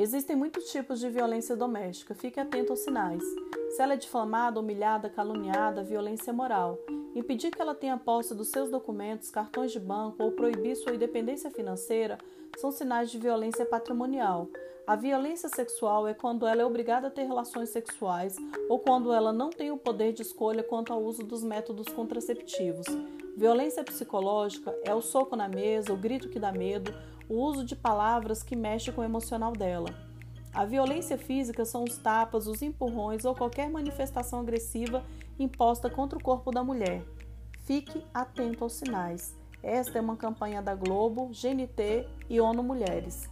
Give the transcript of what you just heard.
Existem muitos tipos de violência doméstica, fique atento aos sinais. Se ela é difamada, humilhada, caluniada, violência moral. Impedir que ela tenha posse dos seus documentos, cartões de banco ou proibir sua independência financeira são sinais de violência patrimonial. A violência sexual é quando ela é obrigada a ter relações sexuais ou quando ela não tem o poder de escolha quanto ao uso dos métodos contraceptivos. Violência psicológica é o soco na mesa, o grito que dá medo, o uso de palavras que mexe com o emocional dela. A violência física são os tapas, os empurrões ou qualquer manifestação agressiva imposta contra o corpo da mulher. Fique atento aos sinais. Esta é uma campanha da Globo, GNT e ONU Mulheres.